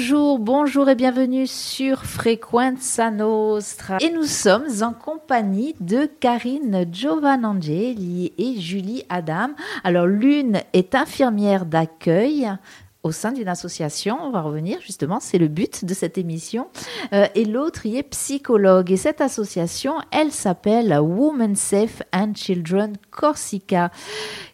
Bonjour, bonjour et bienvenue sur Frequenza Nostra. Et nous sommes en compagnie de Karine Giovanangeli et Julie Adam. Alors l'une est infirmière d'accueil au sein d'une association, on va revenir justement, c'est le but de cette émission, euh, et l'autre y est psychologue. Et cette association, elle s'appelle Women Safe and Children Corsica.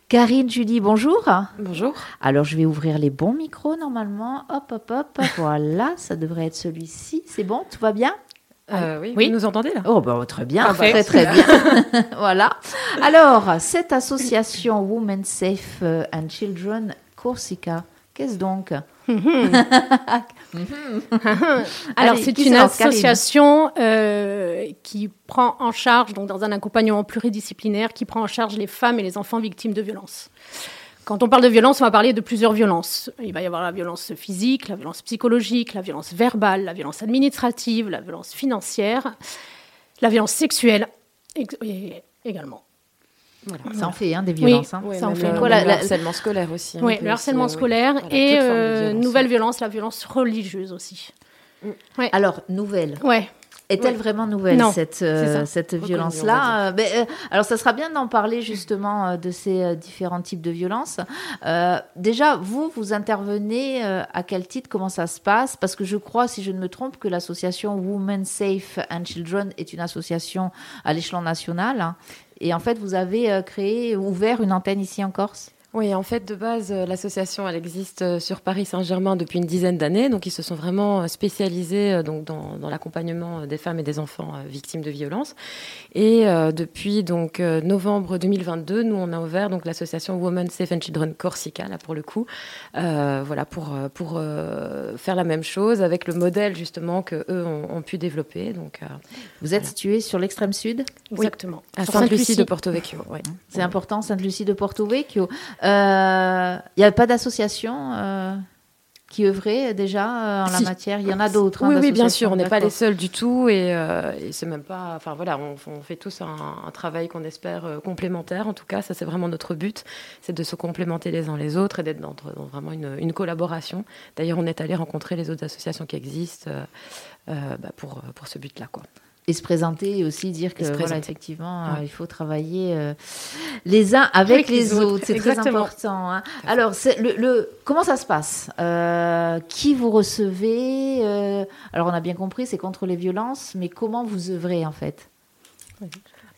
Karine, Julie, bonjour. Bonjour. Alors, je vais ouvrir les bons micros normalement. Hop, hop, hop. voilà, ça devrait être celui-ci. C'est bon, tout va bien? Euh, oui, oui, vous nous entendez là? Oh, bah, très bien, très très bien. voilà. Alors, cette association Women Safe and Children Corsica, Qu'est-ce donc? Alors, c'est une association euh, qui prend en charge, donc dans un accompagnement pluridisciplinaire, qui prend en charge les femmes et les enfants victimes de violences. Quand on parle de violence, on va parler de plusieurs violences. Il va y avoir la violence physique, la violence psychologique, la violence verbale, la violence administrative, la violence financière, la violence sexuelle également. Ça en fait hein, des violences. Hein. ça en fait. Le, harcèlement scolaire aussi. Hein, oui, le harcèlement scolaire et euh, nouvelle violence, la violence religieuse aussi. Mm. Alors, nouvelle. Ouais. Est-elle vraiment nouvelle, cette, euh, cette violence-là? Euh, Alors, ça sera bien d'en parler justement de ces différents types de violences. déjà, vous, vous intervenez à quel titre? Comment ça se passe? Parce que je crois, si je ne me trompe, que l'association Women Safe and Children est une association à l'échelon national. Et en fait, vous avez euh, créé, ouvert une antenne ici en Corse oui, en fait, de base, euh, l'association, elle existe euh, sur Paris Saint-Germain depuis une dizaine d'années. Donc, ils se sont vraiment euh, spécialisés donc, dans, dans l'accompagnement des femmes et des enfants victimes de violences. Et depuis donc novembre 2022, nous, on a ouvert donc l'association Women Safe and Children Corsica, là pour le coup, euh, voilà, pour, pour faire la même chose avec le modèle justement que eux ont, pu développer. Donc, Vous êtes situé sur l'extrême sud? Exactement. à Sainte-Lucie de Porto Vecchio. Ouais. C'est important, Sainte-Lucie de Porto Vecchio. Il euh, n'y a pas d'association euh, qui œuvrait déjà euh, en la matière? Il y en a d'autres. Hein, oui, bien sûr. On n'est pas les seuls du tout. Et, c'est même pas. Enfin, voilà, on, fait tous un, travail qu'on espère complémentaire. En tout cas, ça, c'est vraiment notre but. C'est de se complémenter les uns les autres et d'être dans, vraiment une, collaboration. D'ailleurs, on est allé rencontrer les autres associations qui existent bah, pour, pour ce but-là. quoi et se présenter et aussi dire que voilà, effectivement euh, il faut travailler euh, les uns avec, les, autres, c'est très important hein. alors le, le, comment ça se passe euh, qui vous recevez alors on a bien compris c'est contre les violences mais comment vous œuvrez en fait?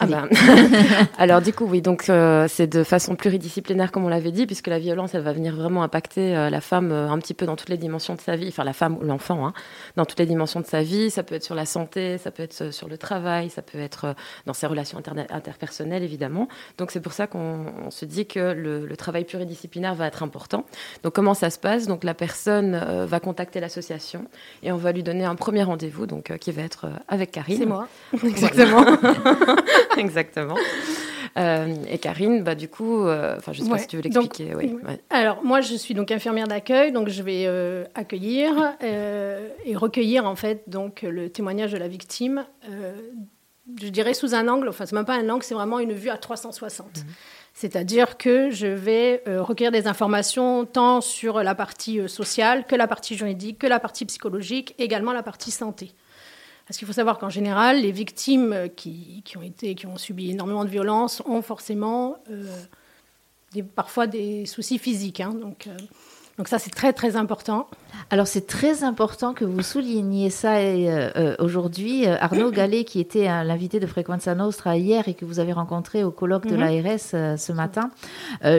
Ah ben. Alors du coup oui donc euh, c'est de façon pluridisciplinaire comme on l'avait dit puisque la violence elle va venir vraiment impacter euh, la femme euh, un petit peu dans toutes les dimensions de sa vie enfin la femme ou l'enfant hein, dans toutes les dimensions de sa vie. Ça peut être sur la santé ça peut être sur le travail ça peut être dans ses relations interpersonnelles évidemment. Donc c'est pour ça qu'on se dit que le, le, travail pluridisciplinaire va être important. Donc comment ça se passe? Donc la personne va contacter l'association et on va lui donner un premier rendez-vous donc qui va être avec Karine. C'est moi. Exactement Exactement. Euh, et Karine, bah, du coup, euh, enfin, je ne sais pas si tu veux l'expliquer. Alors, moi, je suis donc infirmière d'accueil, donc je vais euh, accueillir et recueillir, en fait, donc, le témoignage de la victime, je dirais sous un angle, enfin, c'est même pas un angle, c'est vraiment une vue à 360. Mhm. C'est-à-dire que je vais recueillir des informations tant sur la partie sociale que la partie juridique, que la partie psychologique, également la partie santé. Parce qu'il faut savoir qu'en général, les victimes qui, ont été, qui ont subi énormément de violences ont forcément euh, des, parfois des soucis physiques. Hein. donc, euh, donc ça, c'est très très important. Alors c'est très important que vous souligniez ça euh, aujourd'hui. Arnaud Gallet, qui était l'invité de Frequenza Nostra hier et que vous avez rencontré au colloque de mhm. l'ARS ce matin,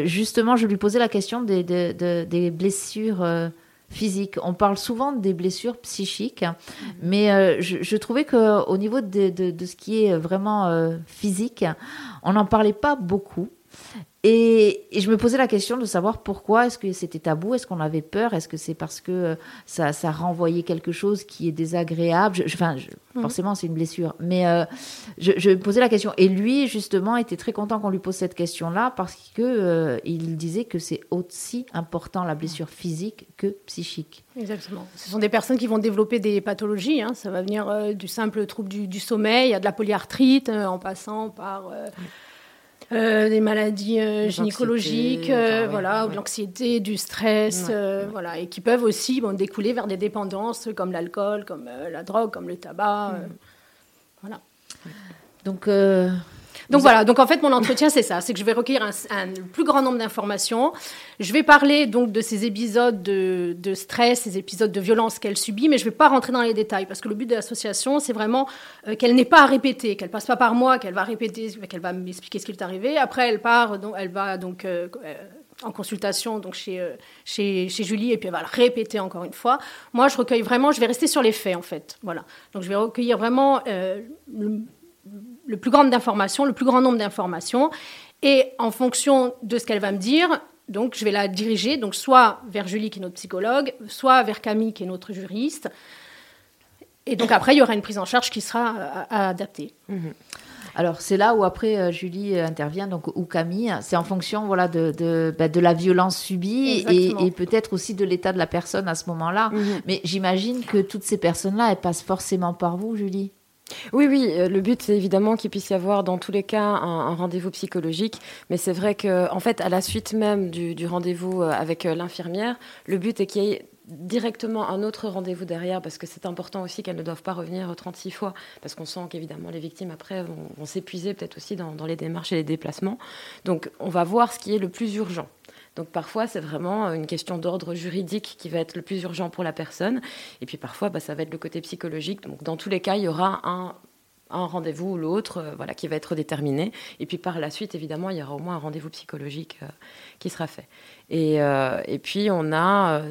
justement, je lui posais la question des, des blessures physique. On parle souvent des blessures psychiques, mais euh, je, trouvais qu'au niveau de, ce qui est vraiment euh, physique, on n'en parlait pas beaucoup. Et, je me posais la question de savoir pourquoi est-ce que c'était tabou, est-ce qu'on avait peur, est-ce que c'est parce que euh, ça, ça renvoyait quelque chose qui est désagréable? enfin, mhm. forcément, c'est une blessure, mais euh, je, me posais la question. Et lui, justement, était très content qu'on lui pose cette question-là parce que euh, il disait que c'est aussi important la blessure physique que psychique. Exactement. Ce sont des personnes qui vont développer des pathologies. Hein. Ça va venir du simple trouble du, sommeil, à de la polyarthrite, en passant par des maladies gynécologiques, voilà, ou de l'anxiété, du stress, voilà, et qui peuvent aussi bon, découler vers des dépendances comme l'alcool, comme la drogue, comme le tabac, mm. voilà. Donc donc voilà, donc en fait mon entretien c'est ça, c'est que je vais recueillir un, plus grand nombre d'informations. Je vais parler donc de ces épisodes de, stress, ces épisodes de violence qu'elle subit, mais je ne vais pas rentrer dans les détails parce que le but de l'association c'est vraiment euh, qu'elle n'ait pas à répéter, qu'elle passe pas par moi, qu'elle va répéter, qu'elle va m'expliquer ce qui est arrivé. Après elle part, donc elle va donc euh, euh, en consultation donc chez, chez, chez, Julie et puis elle va le répéter encore une fois. Moi, je recueille vraiment, je vais rester sur les faits en fait. Voilà. Donc je vais recueillir vraiment le plus grand d'informations, le plus grand nombre d'informations. Et en fonction de ce qu'elle va me dire, donc je vais la diriger, donc soit vers Julie qui est notre psychologue, soit vers Camille qui est notre juriste. Et donc après, il y aura une prise en charge qui sera euh, adaptée. Mhm. Alors c'est là où après euh, Julie euh, intervient, donc ou Camille, c'est en fonction voilà de de, bah, de la violence subie et, peut-être aussi de l'état de la personne à ce moment-là. Mhm. Mais j'imagine que toutes ces personnes-là, elles passent forcément par vous, Julie? Oui, oui, euh, le but c'est évidemment qu'il puisse y avoir dans tous les cas un, rendez-vous psychologique, mais c'est vrai que en fait à la suite même du, rendez-vous euh, avec euh, l'infirmière, le but est qu'il y ait directement un autre rendez-vous derrière, parce que c'est important aussi qu'elles ne doivent pas revenir 36 fois, parce qu'on sent qu'évidemment les victimes après vont, s'épuiser peut-être aussi dans, les démarches et les déplacements. Donc on va voir ce qui est le plus urgent. Donc parfois, c'est vraiment une question d'ordre juridique qui va être le plus urgent pour la personne. Et puis parfois, bah, ça va être le côté psychologique. Donc dans tous les cas, il y aura un un rendez-vous ou l'autre, euh, voilà, qui va être déterminé. Et puis par la suite, évidemment, il y aura au moins un rendez-vous psychologique euh, qui sera fait. Et, euh, et puis on a,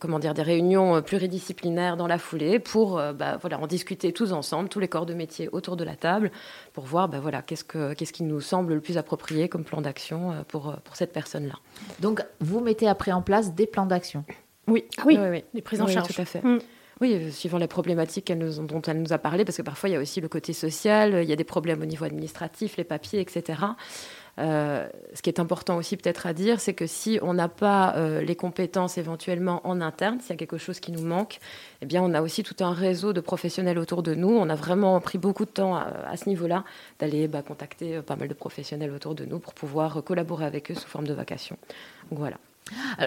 comment dire, des réunions pluridisciplinaires dans la foulée pour, bah, voilà, en discuter tous ensemble, tous les corps de métier autour de la table, pour voir, bah, voilà, qu'est-ce que, qu'est-ce qui nous semble le plus approprié comme plan d'action pour pour cette personne-là. Donc vous mettez après en place des plans d'action? Oui, ah oui, oui, des prises en charge. Tout à fait. Mm. Oui, euh, suivant les problématiques dont elle nous a parlé, parce que parfois il y a aussi le côté social, il y a des problèmes au niveau administratif, les papiers, etc. Euh, ce qui est important aussi peut-être à dire, c'est que si on n'a pas euh, les compétences éventuellement en interne, s'il y a quelque chose qui nous manque, eh bien on a aussi tout un réseau de professionnels autour de nous. On a vraiment pris beaucoup de temps à, ce niveau-là d'aller bah, contacter pas mal de professionnels autour de nous pour pouvoir collaborer avec eux sous forme de vacation. Donc voilà.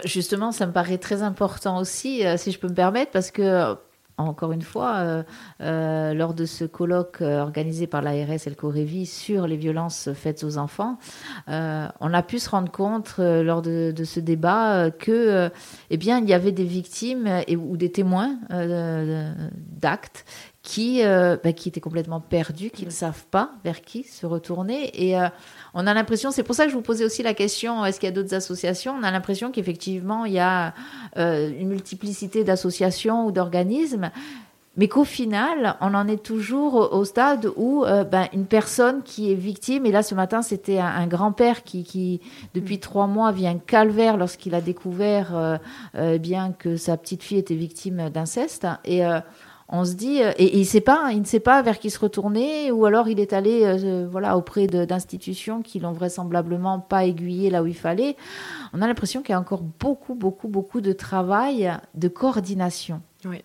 Justement, ça me paraît très important aussi, euh, si je peux me permettre, parce que encore une fois, euh, euh, lors de ce colloque organisé par l'ARS et le Corévi sur les violences faites aux enfants, on a pu se rendre compte lors de, ce débat que, eh bien, il y avait des victimes ou des témoins d'actes qui, bah, qui étaient complètement perdus, qui ne savent pas vers qui se retourner. Et on a l'impression, c'est pour ça que je vous posais aussi la question, est-ce qu'il y a d'autres associations? On a l'impression qu'effectivement, il y a euh, une multiplicité d'associations ou d'organismes, mais qu'au final, on en est toujours au stade où euh, ben, une personne qui est victime, et là ce matin c'était un, grand-père qui, depuis trois mois vient calvaire lorsqu'il a découvert euh, bien que sa petite fille était victime d'inceste, et on se dit euh, et, il sait pas, il ne sait pas vers qui se retourner, ou alors il est allé euh, voilà auprès d'institutions qui l'ont vraisemblablement pas aiguillé là où il fallait. On a l'impression qu'il y a encore beaucoup, beaucoup, beaucoup de travail de coordination. Oui.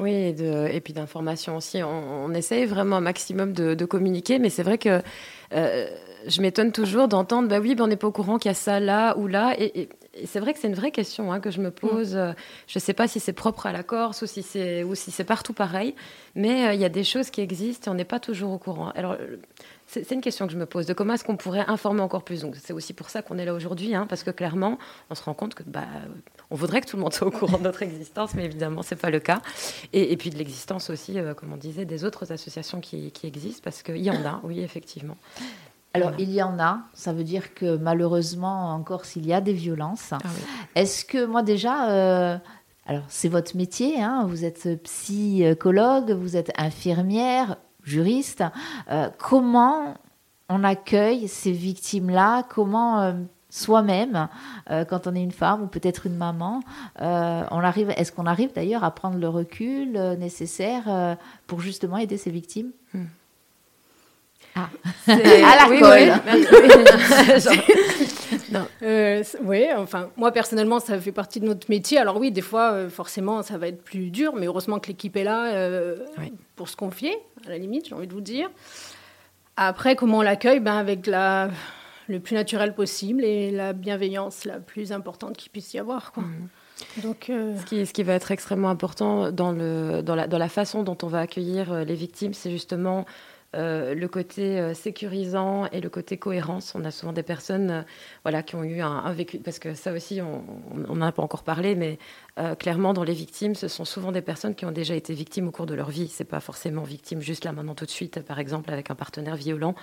Oui, et, de, puis d'information aussi. On, essaye vraiment un maximum de, communiquer, mais c'est vrai que euh, je m'étonne toujours d'entendre, bah oui, on n'est pas au courant qu'il y a ça là ou là. et c'est vrai que c'est une vraie question hein, que je me pose. Mm. Je ne sais pas si c'est propre à la Corse ou si c'est ou si c'est partout pareil, mais euh, il y a des choses qui existent et on n'est pas toujours au courant. Alors c'est une question que je me pose de comment est-ce qu'on pourrait informer encore plus? Donc c'est aussi pour ça qu'on est là aujourd'hui, hein, parce que clairement, on se rend compte que bah, on voudrait que tout le monde soit au courant de notre existence, mais évidemment c'est pas le cas. Et, puis de l'existence aussi, euh, comme on disait, des autres associations qui, qui existent, parce qu'il y en a, oui effectivement. Alors, il y en a. Ça veut dire que malheureusement, encore s'il y a des violences. Ah Est-ce que moi déjà, euh, alors c'est votre métier, hein, vous êtes psychologue, vous êtes infirmière, juriste. Euh, comment on accueille ces victimes-là? Comment euh, soi-même, quand on est une femme ou peut-être une maman, on arrive, est-ce qu'on arrive d'ailleurs à prendre le recul nécessaire pour justement aider ces victimes? Hmm. Ah. à la colle. Euh, oui, enfin, moi personnellement, ça fait partie de notre métier. Alors oui, des fois, euh, forcément, ça va être plus dur, mais heureusement que l'équipe est là euh, pour se confier, à la limite, j'ai envie de vous dire. Après, comment on l'accueille? Ben, Avec la, le plus naturel possible et la bienveillance la plus importante qu'il puisse y avoir. Quoi. Mhm. Donc, euh, ce, qui, ce, qui, va être extrêmement important dans, le, dans, la, dans la façon dont on va accueillir les victimes, c'est justement euh, le côté euh, sécurisant et le côté cohérence. On a souvent des personnes euh, voilà, qui ont eu un, vécu, parce que ça aussi, on n'en a pas encore parlé, mais clairement, dans les victimes, ce sont souvent des personnes qui ont déjà été victimes au cours de leur vie. C'est pas forcément victime juste là, maintenant, tout de suite, par exemple, avec un partenaire violent.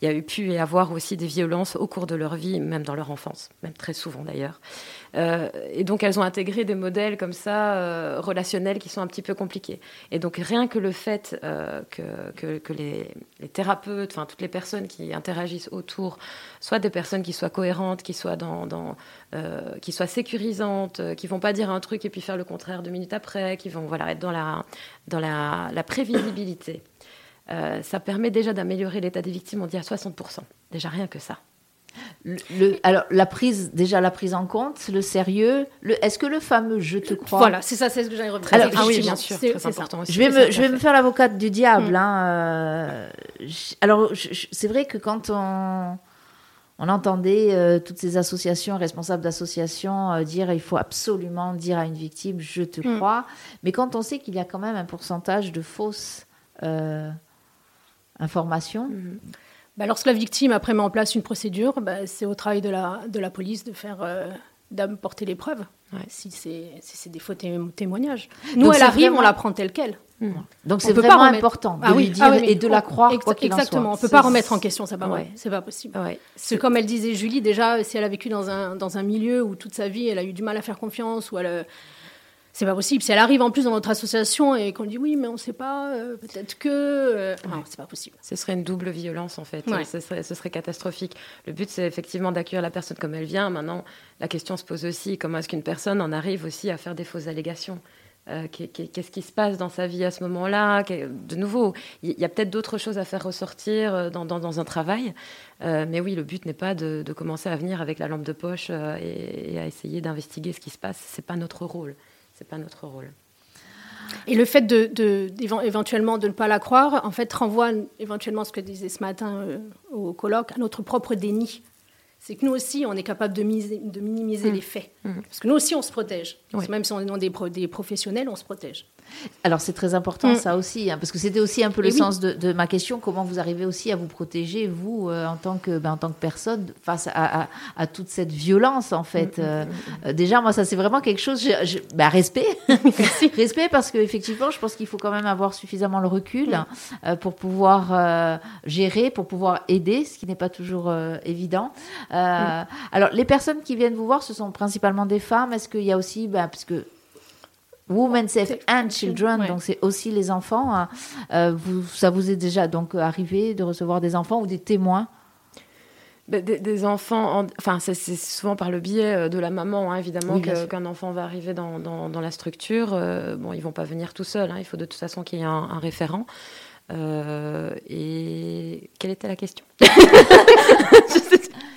Il y a eu pu y avoir aussi des violences au cours de leur vie, même dans leur enfance, même très souvent d'ailleurs. et donc, elles ont intégré des modèles comme ça, relationnels, qui sont un petit peu compliqués. Et donc, rien que le fait que, que les, thérapeutes, enfin toutes les personnes qui interagissent autour, soit des personnes qui soient cohérentes, qui soient dans, euh, qui soient sécurisantes, euh, qui vont pas dire un truc et puis faire le contraire deux minutes après, qui vont voilà être dans la dans la, prévisibilité. Euh, ça permet déjà d'améliorer l'état des victimes, on dit à 60%. Déjà rien que ça. Le, alors la prise, déjà la prise en compte, le sérieux. Le, est-ce que le fameux "je te crois"? Voilà, c'est ça, c'est ce que j'allais revenir. ah oui, bien sûr, très important aussi. Je vais me, je vais me faire l'avocate du diable. Mm. Hein, euh, alors c'est vrai que quand on on entendait euh, toutes ces associations, responsables d'associations, euh, dire il faut absolument dire à une victime je te mm. crois. Mais quand on sait qu'il y a quand même un pourcentage de fausses informations, mm. Bah, lorsque la victime après met en place une procédure, bah, c'est au travail de la, de la police de faire euh, d'apporter les preuves. Si c'est des faux témoignages. Nous, elle arrive, on la prend telle quelle. Hmm. Donc c'est vraiment important de ah lui dire ah et de la croire quoi Exactement, on ne peut pas remettre en question ça, c'est pas possible. C'est comme elle disait Julie, déjà, si elle a vécu dans un, dans un milieu où toute sa vie, elle a eu du mal à faire confiance, ou elle c'est pas possible. Si elle arrive en plus dans notre association et qu'on dit oui, mais on ne sait pas, euh, peut-être que. Euh, non, c'est pas possible. Ce serait une double violence en fait. Ce, serait, ce, serait, catastrophique. Le but, c'est effectivement d'accueillir la personne comme elle vient. Maintenant, la question se pose aussi comment est-ce qu'une personne en arrive aussi à faire des fausses allégations? Euh, Qu'est-ce qui se passe dans sa vie à ce moment-là? De nouveau, il y a peut-être d'autres choses à faire ressortir dans, dans, un travail. mais oui, le but n'est pas de, de, commencer à venir avec la lampe de poche et, et à essayer d'investiguer ce qui se passe. C'est pas notre rôle c'est pas notre rôle. Et le fait de, éventuellement de ne pas la croire, en fait, renvoie éventuellement ce que disait ce matin euh, au colloque, à notre propre déni c'est que nous aussi, on est capable de, de minimiser mmh. les faits. Mmh. Parce que nous aussi, on se protège. Même si on est dans des, des, professionnels, on se protège. Alors, c'est très important, mmh. ça aussi, hein, parce que c'était aussi un peu le sens de, ma question. Comment vous arrivez aussi à vous protéger, vous, euh, en, tant que, ben, en tant que personne, face à, à, toute cette violence, en fait euh, euh, Déjà, moi, ça, c'est vraiment quelque chose... Je, ben, respect. respect, parce qu'effectivement, je pense qu'il faut quand même avoir suffisamment le recul pour pouvoir gérer, pour pouvoir aider, ce qui n'est pas toujours évident. Alors, les personnes qui viennent vous voir, ce sont principalement des femmes. Est-ce qu'il y a aussi, bah, parce que Women Safe and Children, donc c'est aussi les enfants. Hein. Euh, vous, ça vous est déjà donc arrivé de recevoir des enfants ou des témoins? Bah, des, enfants, enfin c'est souvent par le biais euh, de la maman, hein, évidemment, qu'un enfant va arriver dans, dans, la structure. bon, ils vont pas venir tout seuls, hein. il faut de toute façon qu'il y ait un, référent. et quelle était la question?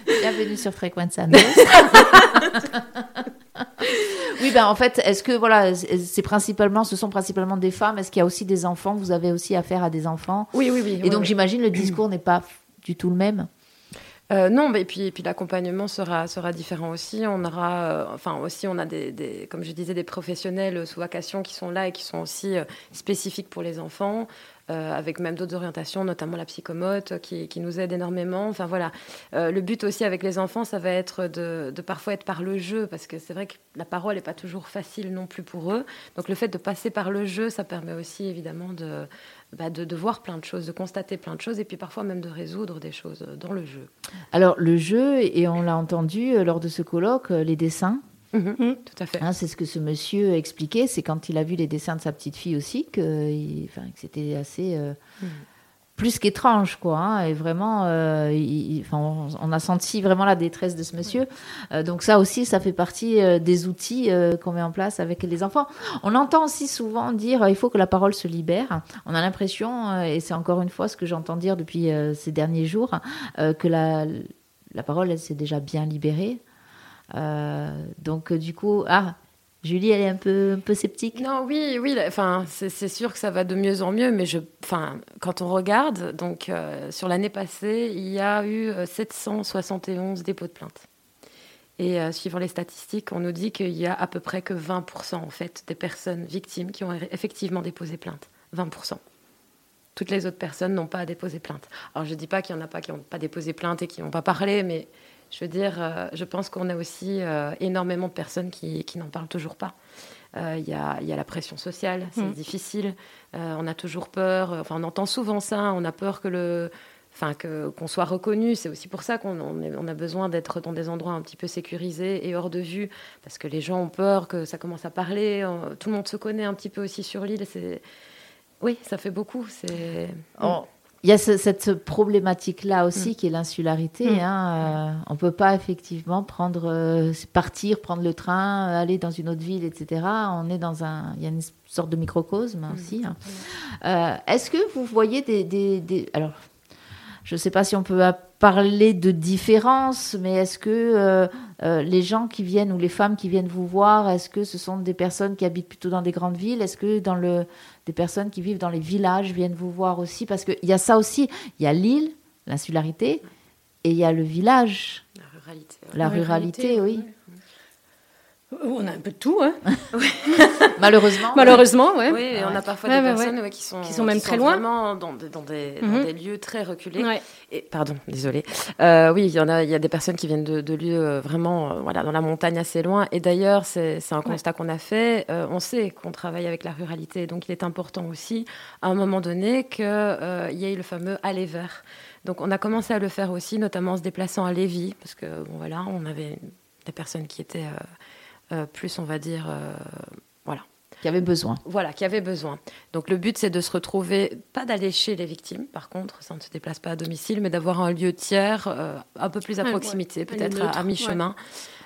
Bienvenue sur Frequenza oui, ben en fait, est-ce que voilà, c'est principalement, ce sont principalement des femmes. Est-ce qu'il y a aussi des enfants? Vous avez aussi affaire à des enfants? Oui, oui, oui. Et donc j'imagine le discours n'est pas du tout le même. Euh, non, mais et puis, et puis l'accompagnement sera, sera différent aussi. On aura, euh, enfin aussi, on a des, des, comme je disais, des professionnels sous vacation qui sont là et qui sont aussi euh, spécifiques pour les enfants. Euh, avec même d'autres orientations, notamment la psychomote, qui, qui, nous aide énormément. Enfin voilà, euh, le but aussi avec les enfants, ça va être de, parfois être par le jeu, parce que c'est vrai que la parole n'est pas toujours facile non plus pour eux. Donc le fait de passer par le jeu, ça permet aussi évidemment de, bah, de, de, voir plein de choses, de constater plein de choses, et puis parfois même de résoudre des choses dans le jeu. Alors le jeu, et on l'a entendu euh, lors de ce colloque, les dessins, Mhm. Tout à fait. Hein, c'est ce que ce monsieur expliquait, c'est quand il a vu les dessins de sa petite fille aussi que, enfin, que c'était assez euh, mhm. plus qu'étrange, quoi. Hein, et vraiment, euh, on, a senti vraiment la détresse de ce monsieur. Euh, donc ça aussi, ça fait partie des outils qu'on met en place avec les enfants. On entend aussi souvent dire il faut que la parole se libère. On a l'impression, et c'est encore une fois ce que j'entends dire depuis ces derniers jours, que la, la parole, elle s'est déjà bien libérée. Euh, donc, du coup, ah, Julie, elle est un peu, un peu sceptique? Non, oui, oui. Enfin, c'est sûr que ça va de mieux en mieux, mais enfin, quand on regarde, donc euh, sur l'année passée, il y a eu 771 dépôts de plainte. Et suivant les statistiques, on nous dit qu'il y a à peu près que 20% en fait des personnes victimes qui ont effectivement déposé plainte. 20%. Toutes les autres personnes n'ont pas déposé plainte. Alors je ne dis pas qu'il n'y en a pas qui n'ont pas déposé plainte et qui n'ont pas parlé, mais je veux dire, euh, je pense qu'on a aussi euh, énormément de personnes qui, n'en parlent toujours pas. Euh, il y, a, la pression sociale, c'est mm. difficile. on a toujours peur. Enfin, on entend souvent ça. On a peur que le, enfin que qu'on soit reconnu. C'est aussi pour ça qu'on on, a besoin d'être dans des endroits un petit peu sécurisés et hors de vue, parce que les gens ont peur que ça commence à parler. Tout le monde se connaît un petit peu aussi sur l'île. C'est oui, ça fait beaucoup. C'est. Oh, il y a cette problématique-là aussi mm. qui est l'insularité. Mm. Hein, euh, on ne peut pas effectivement prendre, euh, partir, prendre le train, euh, aller dans une autre ville, etc. On est dans un, il y a une sorte de microcosme mm. aussi. Hein. Est-ce que vous voyez des, des, alors, je ne sais pas si on peut parler de différence, mais est-ce que les gens qui viennent ou les femmes qui viennent vous voir, est-ce que ce sont des personnes qui habitent plutôt dans des grandes villes? Est-ce que dans le des personnes qui vivent dans les villages viennent vous voir aussi? Parce qu'il y a ça aussi. Il y a l'île, l'insularité, et il y a le village. La ruralité. La, ruralité, oui. On a un peu de tout, hein Malheureusement. Malheureusement, ouais. Oui, on a parfois des personnes qui sont qui sont même très loin, vraiment dans, dans, des, dans, mhm. des, lieux très reculés. Et pardon, désolé. Euh, oui, il y en a, il y a des personnes qui viennent de, de lieux euh, vraiment, euh, voilà, dans la montagne assez loin. Et d'ailleurs, c'est un constat qu'on a fait. on sait qu'on travaille avec la ruralité, donc il est important aussi, à un moment donné, qu'il y ait le fameux aller vers. Donc, on a commencé à le faire aussi, notamment en se déplaçant à Lévis, parce que bon, voilà, on avait des personnes qui étaient euh, plus on va dire, euh, voilà. Qui avait besoin. Voilà, qui avait besoin. Donc le but, c'est de se retrouver, pas d'aller chez les victimes, par contre, ça ne se déplace pas à domicile, mais d'avoir un lieu tiers euh, un peu plus à proximité, peut-être à, mi-chemin.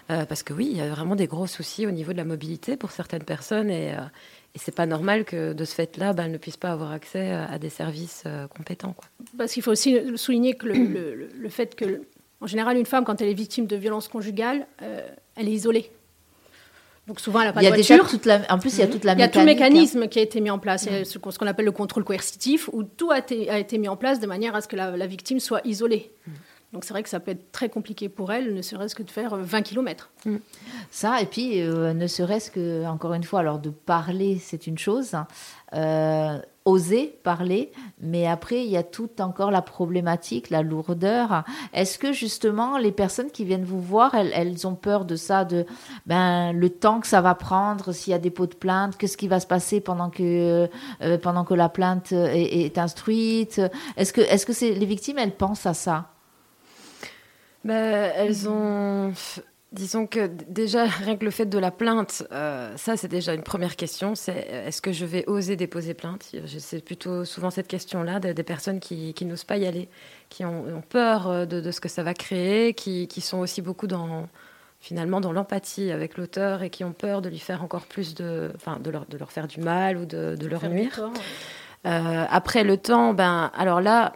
parce que oui, il y a vraiment des gros soucis au niveau de la mobilité pour certaines personnes et, et c'est pas normal que de ce fait-là, ben, elles ne puissent pas avoir accès à des services compétents. Quoi. Parce qu'il faut aussi souligner que le, le, fait que, en général, une femme, quand elle est victime de violences conjugales, elle est isolée. Donc souvent, elle n'a pas il y a de voiture. Déjà toute la... En plus, il y a toute la Il y a tout le mécanisme qui a été mis en place, ce qu'on appelle le contrôle coercitif, où tout a été, a été, mis en place de manière à ce que la, victime soit isolée. Donc c'est vrai que ça peut être très compliqué pour elle, ne serait-ce que de faire 20 km. Ça, et puis euh, ne serait-ce que, encore une fois, alors de parler, c'est une chose. Euh, oser parler, mais après, il y a toute encore la problématique, la lourdeur. Est-ce que justement, les personnes qui viennent vous voir, elles, ont peur de ça, de ben, le temps que ça va prendre, s'il y a des pots de plainte, qu'est-ce qui va se passer pendant que, euh, pendant que la plainte est, instruite? Est-ce que, est-ce que c'est, les victimes, elles pensent à ça? Ben, elles ont Disons que déjà, rien que le fait de la plainte, euh, ça c'est déjà une première question, c'est euh, est-ce que je vais oser déposer plainte? C'est plutôt souvent cette question-là des personnes qui, n'osent pas y aller, qui ont, peur euh, de, ce que ça va créer, qui, sont aussi beaucoup dans finalement dans l'empathie avec l'auteur et qui ont peur de lui faire encore plus de, enfin, de, leur, de leur faire du mal ou de, leur nuire. après le temps, ben alors là,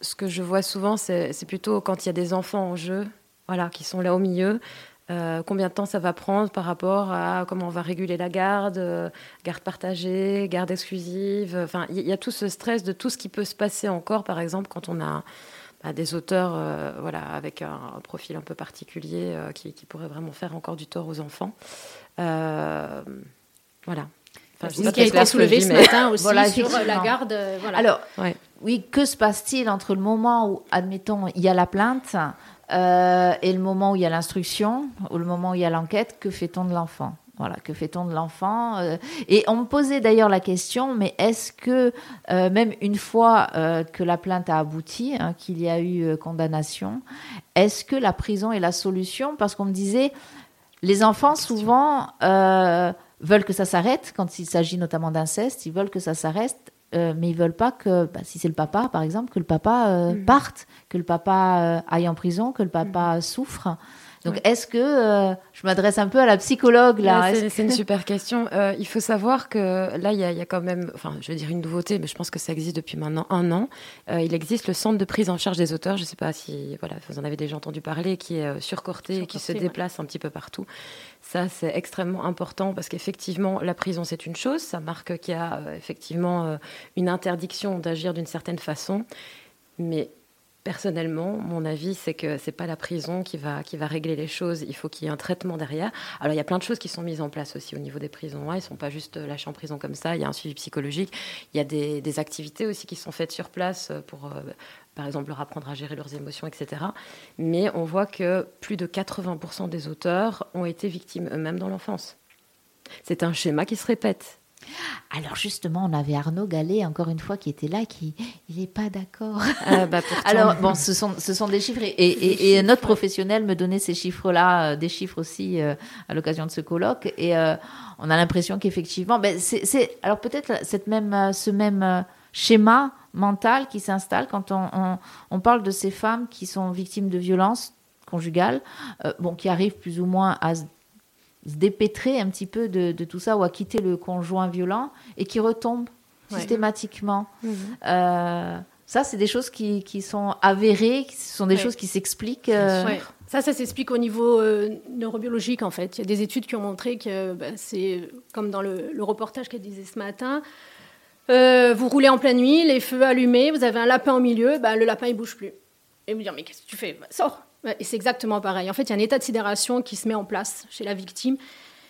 ce que je vois souvent, c'est plutôt quand il y a des enfants en jeu voilà, qui sont là au milieu. Euh, combien de temps ça va prendre par rapport à comment on va réguler la garde, euh, garde partagée, garde exclusive. Enfin, il y, a tout ce stress de tout ce qui peut se passer encore, par exemple, quand on a bah, des auteurs euh, voilà, avec un, profil un peu particulier qui, qui pourraient vraiment faire encore du tort aux enfants. voilà. Enfin, ce qui a été soulevé ce matin aussi voilà, sur la garde. Voilà. Alors, oui, que se passe-t-il entre le moment où, admettons, il y a la plainte euh, et le moment où il y a l'instruction, ou le moment où il y a l'enquête, que fait-on de l'enfant? Voilà, que fait-on de l'enfant euh, Et on me posait d'ailleurs la question, mais est-ce que euh, même une fois que la plainte a abouti, hein, qu'il y a eu condamnation, est-ce que la prison est la solution? Parce qu'on me disait, les enfants souvent veulent que ça s'arrête, quand il s'agit notamment d'inceste, ils veulent que ça s'arrête, euh, mais ils veulent pas que, bah, si c'est le papa par exemple, que le papa euh, mm. parte, que le papa euh, aille en prison, que le papa mm. souffre. Donc, est-ce que je m'adresse un peu à la psychologue là C'est une super question. Il faut savoir que là, il y, a quand même, enfin, je veux dire une nouveauté, mais je pense que ça existe depuis maintenant un an. Il existe le centre de prise en charge des auteurs. Je ne sais pas si voilà, vous en avez déjà entendu parler, qui est surcorté, et qui se déplace un petit peu partout. Ça, c'est extrêmement important parce qu'effectivement, la prison, c'est une chose. Ça marque qu'il y a effectivement une interdiction d'agir d'une certaine façon. Mais Personnellement, mon avis, c'est que c'est pas la prison qui va, qui va régler les choses. Il faut qu'il y ait un traitement derrière. Alors, il y a plein de choses qui sont mises en place aussi au niveau des prisons. Ils ne sont pas juste lâchés en prison comme ça. Il y a un suivi psychologique. Il y a des, activités aussi qui sont faites sur place pour, euh, par exemple, leur apprendre à gérer leurs émotions, etc. Mais on voit que plus de 80% des auteurs ont été victimes eux-mêmes dans l'enfance. C'est un schéma qui se répète. Alors justement, on avait Arnaud Gallet, encore une fois, qui était là, qui il n'est pas d'accord. Ah, bah, Alors bon, ce sont, ce sont des chiffres, et, notre professionnel me donnait ces chiffres-là, euh, des chiffres aussi euh, à l'occasion de ce colloque, et euh, on a l'impression qu'effectivement, ben, c'est alors peut-être cette même, ce même schéma mental qui s'installe quand on, on, parle de ces femmes qui sont victimes de violences conjugales, bon, qui arrivent plus ou moins à se dépêtrer un petit peu de, tout ça ou à quitter le conjoint violent et qui retombe systématiquement. Mhm. Euh, ça, c'est des choses qui, sont avérées, ce sont des choses qui s'expliquent. Euh, ça, ça s'explique au niveau euh, neurobiologique, en fait. Il y a des études qui ont montré que bah, c'est comme dans le, reportage qu'elle disait ce matin. Vous roulez en pleine nuit, les feux allumés, vous avez un lapin au milieu, bah, le lapin il bouge plus. Et vous dire mais qu'est-ce que tu fais? Bah, Sors et c'est exactement pareil. En fait, il y a un état de sidération qui se met en place chez la victime,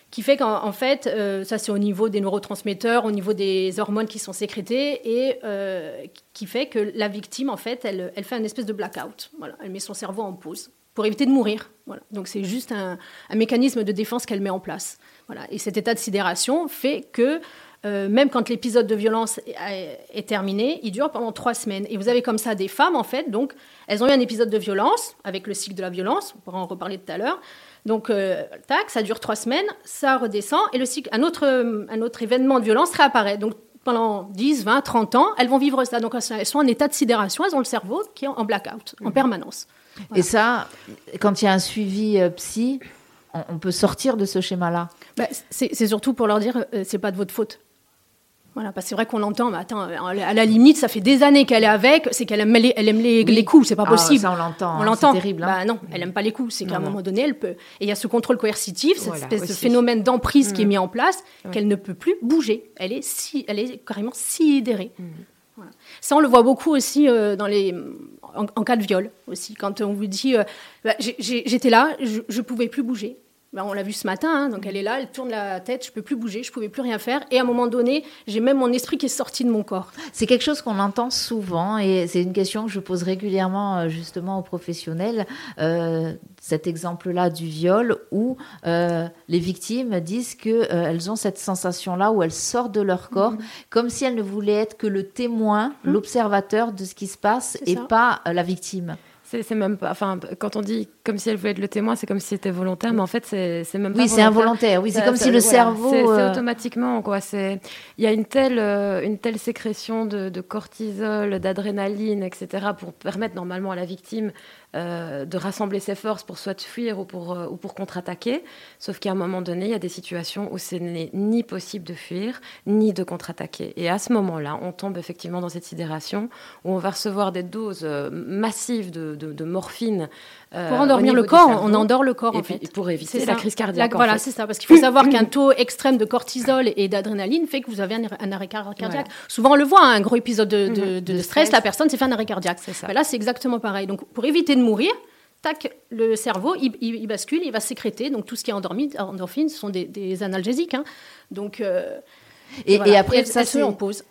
qui fait qu'en fait, euh, ça c'est au niveau des neurotransmetteurs, au niveau des hormones qui sont sécrétées, et euh, qui fait que la victime, en fait, elle, fait un espèce de blackout. Voilà, elle met son cerveau en pause pour éviter de mourir. Voilà. Donc c'est juste un, un, mécanisme de défense qu'elle met en place. Voilà. Et cet état de sidération fait que euh, même quand l'épisode de violence est, terminé, il dure pendant trois semaines. Et vous avez comme ça des femmes, en fait, donc elles ont eu un épisode de violence, avec le cycle de la violence, on pourra en reparler tout à l'heure. Donc, euh, tac, ça dure trois semaines, ça redescend, et le cycle, un, autre, un autre événement de violence réapparaît. Donc, pendant 10, 20, 30 ans, elles vont vivre ça. Donc, elles sont en état de sidération, elles ont le cerveau qui est en blackout, en mmh. permanence. Et ça, quand il y a un suivi euh, psy, on, peut sortir de ce schéma-là? Bah, C'est surtout pour leur dire, c'est pas de votre faute. Voilà, parce que c'est vrai qu'on l'entend, mais attends, à la limite, ça fait des années qu'elle est avec, c'est qu'elle aime les, elle aime les, coups, c'est pas ah, possible. ça, on l'entend. On l'entend. C'est terrible. Hein. Bah, non, elle aime pas les coups, c'est qu'à un moment donné, elle peut. Et il y a ce contrôle coercitif, cette espèce de phénomène d'emprise qui est mm. mis en place, qu'elle ne peut plus bouger. Elle est, si, elle est carrément sidérée. Mm. Voilà. Ça, on le voit beaucoup aussi euh, dans les, en, cas de viol, aussi. Quand on vous dit, euh, bah, j'étais là, je, je pouvais plus bouger. Ben, on l'a vu ce matin, hein, donc elle est là, elle tourne la tête, je peux plus bouger, je pouvais plus rien faire. Et à un moment donné, j'ai même mon esprit qui est sorti de mon corps. C'est quelque chose qu'on entend souvent et c'est une question que je pose régulièrement euh, justement aux professionnels. Euh, cet exemple-là du viol où euh, les victimes disent qu'elles elles ont cette sensation-là où elles sortent de leur corps, mhm. comme si elles ne voulaient être que le témoin, mhm. l'observateur de ce qui se passe et pas la victime. C'est même pas. Enfin, quand on dit comme si elle voulait être le témoin, c'est comme si c'était volontaire, mais en fait, c'est même pas. Oui, c'est involontaire. Oui, c'est comme si le cerveau. C'est euh, automatiquement, quoi. Il y a une telle, euh, une telle sécrétion de, de cortisol, d'adrénaline, etc., pour permettre normalement à la victime euh, de rassembler ses forces pour soit fuir ou pour, euh, ou pour contre-attaquer. Sauf qu'à un moment donné, il y a des situations où ce n'est ni possible de fuir, ni de contre-attaquer. Et à ce moment-là, on tombe effectivement dans cette sidération où on va recevoir des doses euh, massives de, de, morphine. Pour endormir le corps, on endort le corps, et en fait. Pour éviter la crise cardiaque. voilà, c'est ça. Parce qu'il faut savoir qu'un taux extrême de cortisol et d'adrénaline fait que vous avez un, arrêt cardiaque. Souvent, on le voit, hein, un gros épisode de, de, stress, la personne s'est fait un arrêt cardiaque. Ça. là, c'est exactement pareil. Donc, pour éviter de mourir, tac, le cerveau, il, bascule, il va sécréter. Donc tout ce qui est endormi, endorphine, ce sont des, analgésiques. Hein. Donc, euh, et, après, ça se pause.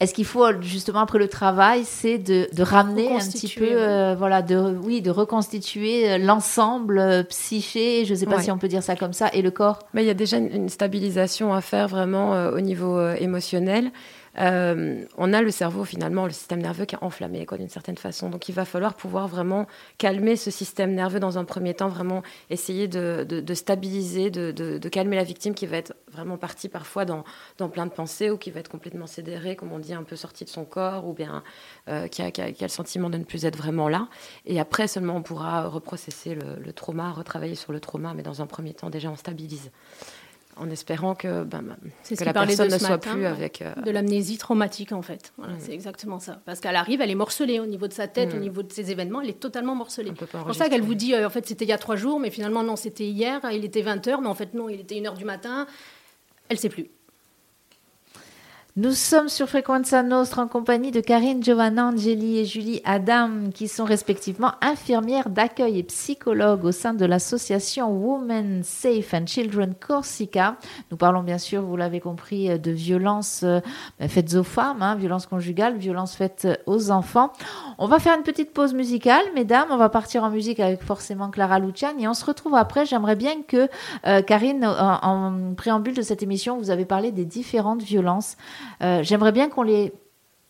Est-ce qu'il faut justement après le travail, c'est de, ramener un petit peu, euh, voilà, de oui, de reconstituer euh, l'ensemble psyché, je ne sais pas si on peut dire ça comme ça, et le corps. Mais il y a déjà une, stabilisation à faire vraiment au niveau émotionnel. Euh, on a le cerveau finalement, le système nerveux qui est enflammé d'une certaine façon. Donc il va falloir pouvoir vraiment calmer ce système nerveux dans un premier temps, vraiment essayer de, stabiliser, de, calmer la victime qui va être vraiment partie parfois dans, plein de pensées ou qui va être complètement sédérée, comme on dit un peu sorti de son corps ou bien qui a, qui, a, le sentiment de ne plus être vraiment là. Et après seulement on pourra reprocesser le, le trauma, retravailler sur le trauma, mais dans un premier temps déjà on stabilise en espérant que, ben, ben que la personne ne soit plus avec... Euh, de l'amnésie traumatique, en fait. Voilà, mm. C'est exactement ça. Parce qu'elle arrive, elle est morcelée au niveau de sa tête, au mm. niveau de ses événements, elle est totalement morcelée. C'est pour ça qu'elle vous dit, euh, en fait, c'était il y a trois jours, mais finalement, non, c'était hier, il était 20h, mais en fait, non, il était 1h du matin. Elle sait plus. Nous sommes sur Frequenza Nostra en compagnie de Karine, Giovanna, Angeli et Julie Adam, qui sont respectivement infirmières d'accueil et psychologues au sein de l'association Women Safe and Children Corsica. Nous parlons bien sûr, vous l'avez compris, de violences euh, faites aux femmes, hein, violences conjugales, violences faites aux enfants. On va faire une petite pause musicale, mesdames. On va partir en musique avec forcément Clara Luciani et on se retrouve après. J'aimerais bien que, euh, Karine, en préambule de cette émission, vous avez parlé des différentes violences. Euh, j'aimerais bien qu'on les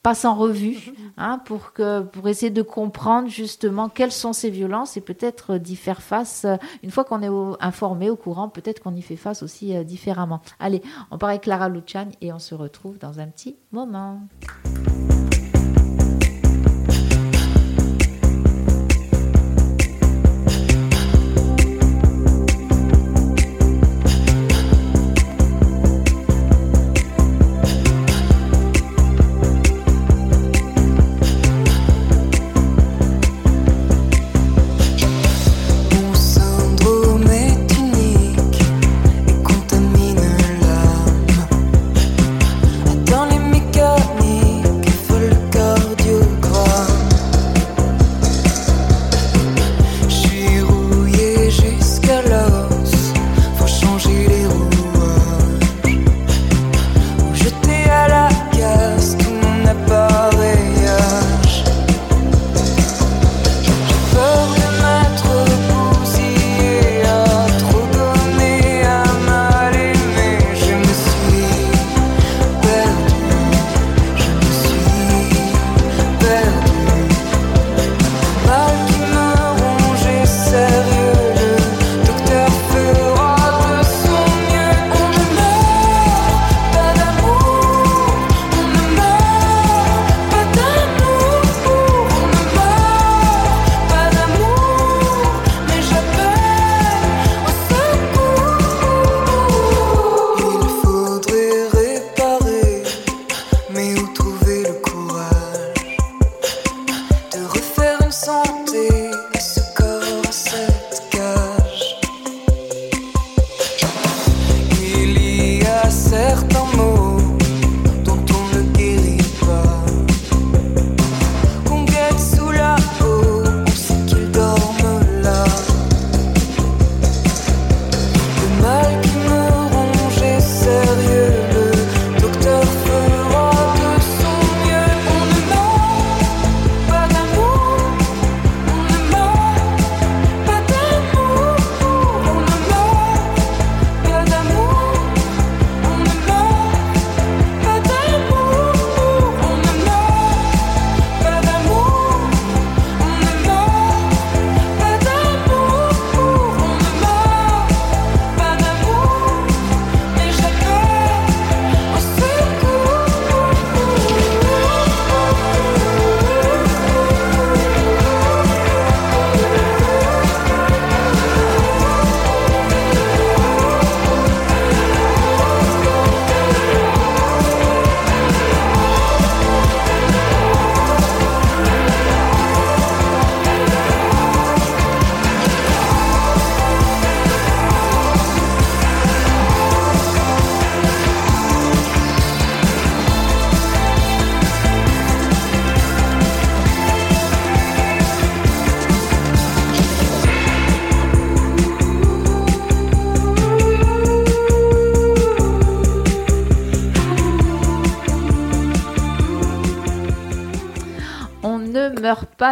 passe en revue hein, pour, que, pour essayer de comprendre justement quelles sont ces violences et peut-être d'y faire face. Euh, une fois qu'on est informé, au courant, peut-être qu'on y fait face aussi euh, différemment. Allez, on part avec Clara Lucian et on se retrouve dans un petit moment.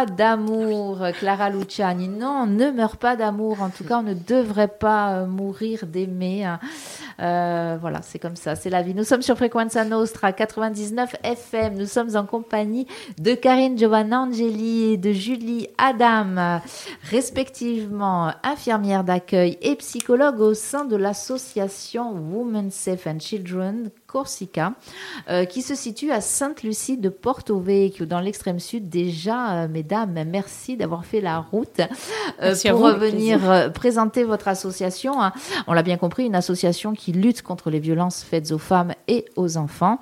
D'amour, Clara Luciani. Non, on ne meurt pas d'amour. En tout cas, on ne devrait pas euh, mourir d'aimer. Euh, voilà, c'est comme ça, c'est la vie. Nous sommes sur Frequenza Nostra 99 FM. Nous sommes en compagnie de Karine Giovanna Angeli et de Julie Adam, respectivement infirmière d'accueil et psychologue au sein de l'association Women Safe and Children Corsica, euh, qui se situe à Sainte-Lucie de Porto Vecchio, dans l'extrême sud. Déjà, euh, mesdames, merci d'avoir fait la route euh, pour venir présenter votre association. Hein. On l'a bien compris, une association qui lutte contre les violences faites aux femmes et aux enfants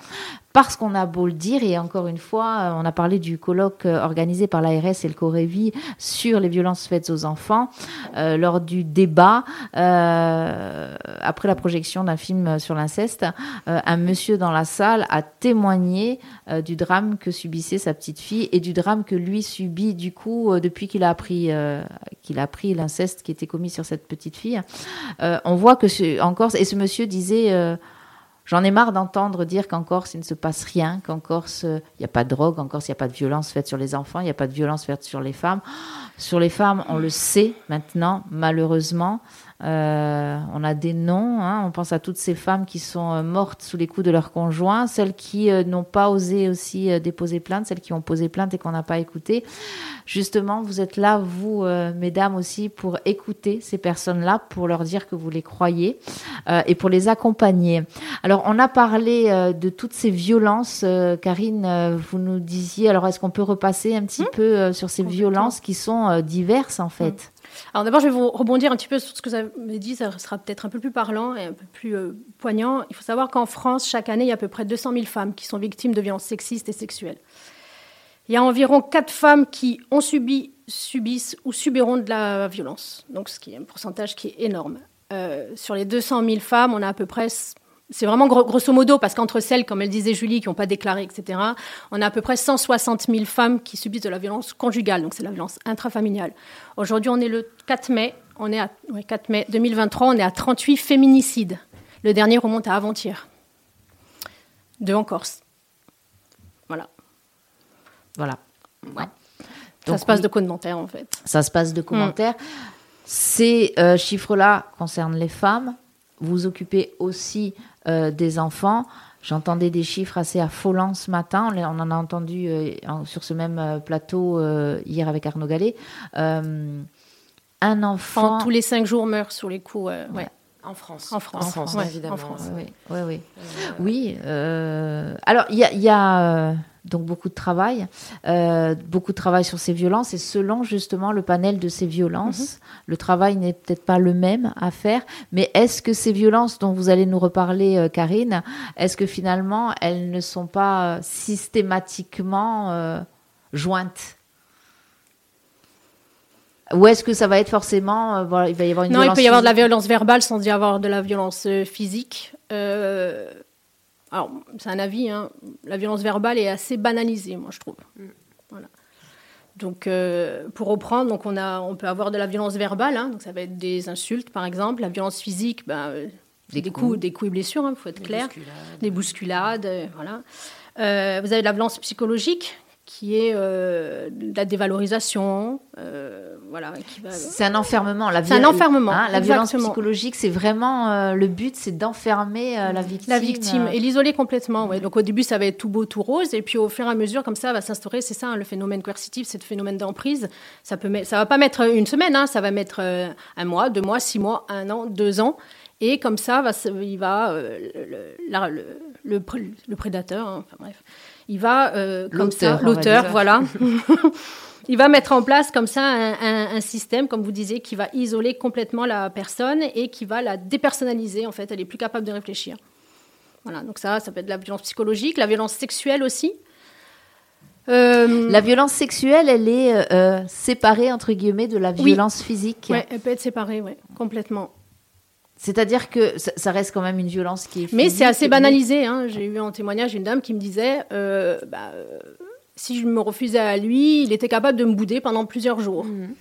parce qu'on a beau le dire, et encore une fois, on a parlé du colloque organisé par l'ARS et le Corévi sur les violences faites aux enfants euh, lors du débat euh, après la projection d'un film sur l'inceste. Euh, un monsieur dans la salle a témoigné du drame que subissait sa petite fille et du drame que lui subit du coup depuis qu'il a appris qu'il a appris l'inceste qui était commis sur cette petite fille. on voit que encore et ce monsieur disait J'en ai marre d'entendre dire qu'en Corse, il ne se passe rien, qu'en Corse, il n'y a pas de drogue, en Corse, il n'y a pas de violence faite sur les enfants, il n'y a pas de violence faite sur les femmes. Sur les femmes, on le sait maintenant, malheureusement. Euh, on a des noms, hein. on pense à toutes ces femmes qui sont euh, mortes sous les coups de leurs conjoints, celles qui euh, n'ont pas osé aussi déposer plainte, celles qui ont posé plainte et qu'on n'a pas écouté. Justement, vous êtes là, vous, mesdames aussi, pour écouter ces personnes-là, pour leur dire que vous les croyez et pour les accompagner. Alors, on a parlé de toutes ces violences. Karine, vous nous disiez, alors est-ce qu'on peut repasser un petit mmh. peu sur ces violences qui sont diverses en fait? mmh. Alors d'abord, je vais vous rebondir un petit peu sur ce que vous avez dit, ça sera peut-être un peu plus parlant et un peu plus euh, poignant. Il faut savoir qu'en France, chaque année, il y a à peu près 200 000 femmes qui sont victimes de violences sexistes et sexuelles. Il y a environ 4 femmes qui ont subi, subissent ou subiront de la violence, donc ce qui est un pourcentage qui est énorme. Euh, sur les 200 000 femmes, on a à peu près c'est vraiment grosso modo, parce qu'entre celles, comme elle disait Julie, qui n'ont pas déclaré, etc., on a à peu près 160 000 femmes qui subissent de la violence conjugale, donc c'est la violence intrafamiliale. Aujourd'hui, on est le 4 mai, on est à 4 mai 2023, on est à 38 féminicides. Le dernier remonte à avant-hier. Deux en Corse. Voilà. Voilà. ça se passe de commentaires, en fait. Ça se passe de commentaires. Ces euh, chiffres-là concernent les femmes. Vous occupez aussi euh, des enfants. J'entendais des chiffres assez affolants ce matin. On en a entendu euh, sur ce même euh, plateau hier avec Arnaud Gallet. un enfant. tous les cinq jours meurt sur les coups. En France. En France, en France évidemment. En France. Oui, oui, oui. oui alors, il y a, donc beaucoup de travail, euh, beaucoup de travail sur ces violences et selon justement le panel de ces violences, mhm. le travail n'est peut-être pas le même à faire, mais est-ce que ces violences dont vous allez nous reparler, euh, Karine, est-ce que finalement elles ne sont pas euh, systématiquement jointes? Ou est-ce que ça va être forcément, il va y avoir une non, il peut y avoir de la violence verbale sans y avoir de la violence physique. Euh, alors, c'est un avis, hein. la violence verbale est assez banalisée, moi, je trouve. Mm. Voilà. Donc, euh, pour reprendre, donc on, a, on peut avoir de la violence verbale, hein. donc ça va être des insultes, par exemple. La violence physique, ben, euh, des, coups. des coups et blessures, il hein, faut être clair. Des bousculades, euh, voilà. vous avez de la violence psychologique, qui est euh, la dévalorisation. Euh, voilà, c'est un enfermement. C'est un enfermement. Hein, la violence psychologique, c'est vraiment euh, le but, c'est d'enfermer la victime. La victime et l'isoler complètement. Ouais. Donc au début, ça va être tout beau, tout rose, et puis au fur et à mesure, comme ça, va s'instaurer. C'est ça, hein, le phénomène coercitif, c'est le phénomène d'emprise. Ça peut, ça va pas mettre une semaine, hein, ça va mettre un mois, deux mois, six mois, un an, deux ans. Et comme ça, va, il va le, le, le, prédateur, enfin bref, il va euh, comme ça, l'auteur, voilà. il va mettre en place comme ça un, système, comme vous disiez, qui va isoler complètement la personne et qui va la dépersonnaliser. En fait, elle est plus capable de réfléchir. Voilà, donc ça, ça peut être de la violence psychologique, la violence sexuelle aussi. Euh, la violence sexuelle, elle est euh, séparée entre guillemets de la violence physique. Oui, elle peut être séparée, complètement. C'est-à-dire que ça, reste quand même une violence qui est. Mais c'est assez banalisé. Hein. J'ai eu en témoignage une dame qui me disait euh, bah, euh, si je me refusais à lui, il était capable de me bouder pendant plusieurs jours. Mhm.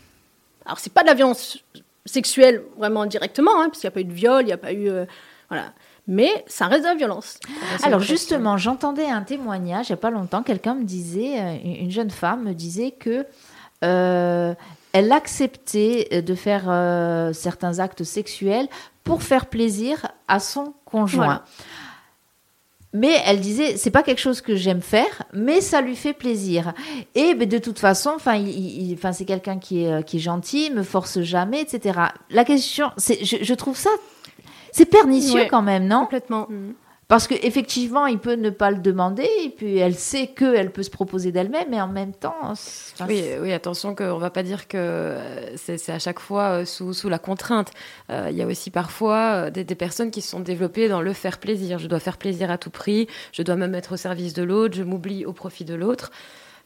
Alors, c'est pas de la violence sexuelle vraiment directement, hein, parce qu'il n'y a pas eu de viol, il n'y a pas eu. Euh, voilà. Mais ça reste de la violence. Alors justement, j'entendais un témoignage il n'y a pas longtemps, quelqu'un me disait, une jeune femme me disait que elle acceptait de faire certains actes sexuels pour faire plaisir à son conjoint. Mais elle disait, c'est pas quelque chose que j'aime faire, mais ça lui fait plaisir. Et ben, de toute façon, enfin, enfin, c'est quelqu'un qui est, qui est gentil, me force jamais, etc. La question, c'est, je, trouve ça, c'est pernicieux quand même, non? Complètement. Mm. Parce qu'effectivement, il peut ne pas le demander, et puis elle sait qu'elle peut se proposer d'elle-même, mais en même temps. Oui, oui, attention qu'on ne va pas dire que euh, c'est à chaque fois euh, sous, sous la contrainte. Euh, il y a aussi parfois des, personnes qui se sont développées dans le faire plaisir. Je dois faire plaisir à tout prix, je dois me mettre au service de l'autre, je m'oublie au profit de l'autre.